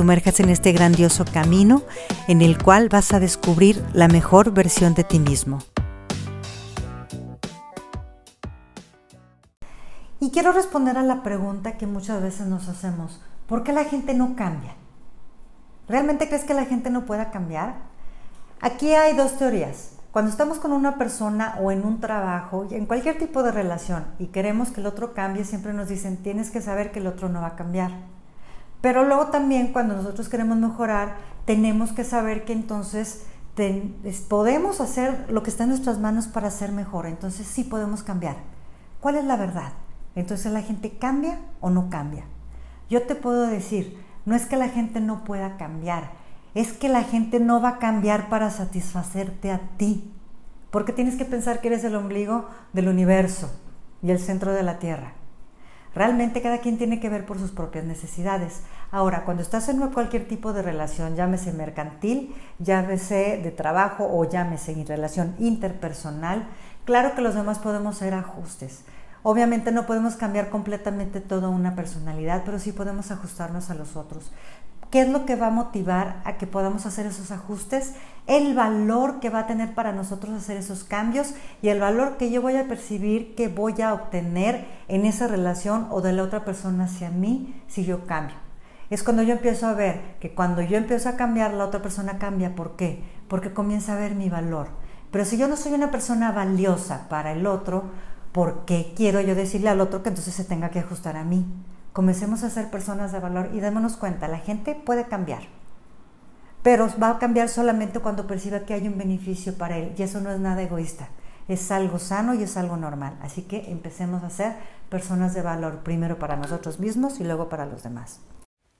sumerjas en este grandioso camino en el cual vas a descubrir la mejor versión de ti mismo. Y quiero responder a la pregunta que muchas veces nos hacemos, ¿por qué la gente no cambia? ¿Realmente crees que la gente no pueda cambiar? Aquí hay dos teorías. Cuando estamos con una persona o en un trabajo, en cualquier tipo de relación, y queremos que el otro cambie, siempre nos dicen, tienes que saber que el otro no va a cambiar. Pero luego también cuando nosotros queremos mejorar, tenemos que saber que entonces podemos hacer lo que está en nuestras manos para ser mejor. Entonces sí podemos cambiar. ¿Cuál es la verdad? Entonces la gente cambia o no cambia. Yo te puedo decir, no es que la gente no pueda cambiar, es que la gente no va a cambiar para satisfacerte a ti. Porque tienes que pensar que eres el ombligo del universo y el centro de la tierra. Realmente cada quien tiene que ver por sus propias necesidades. Ahora, cuando estás en cualquier tipo de relación, llámese mercantil, llámese de trabajo o llámese en relación interpersonal, claro que los demás podemos hacer ajustes. Obviamente no podemos cambiar completamente toda una personalidad, pero sí podemos ajustarnos a los otros. ¿Qué es lo que va a motivar a que podamos hacer esos ajustes? El valor que va a tener para nosotros hacer esos cambios y el valor que yo voy a percibir que voy a obtener en esa relación o de la otra persona hacia mí si yo cambio. Es cuando yo empiezo a ver que cuando yo empiezo a cambiar, la otra persona cambia. ¿Por qué? Porque comienza a ver mi valor. Pero si yo no soy una persona valiosa para el otro, ¿por qué quiero yo decirle al otro que entonces se tenga que ajustar a mí? Comencemos a ser personas de valor y démonos cuenta, la gente puede cambiar, pero va a cambiar solamente cuando perciba que hay un beneficio para él y eso no es nada egoísta, es algo sano y es algo normal. Así que empecemos a ser personas de valor, primero para nosotros mismos y luego para los demás.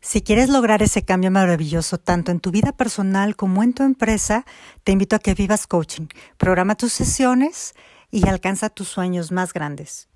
Si quieres lograr ese cambio maravilloso tanto en tu vida personal como en tu empresa, te invito a que vivas coaching. Programa tus sesiones y alcanza tus sueños más grandes.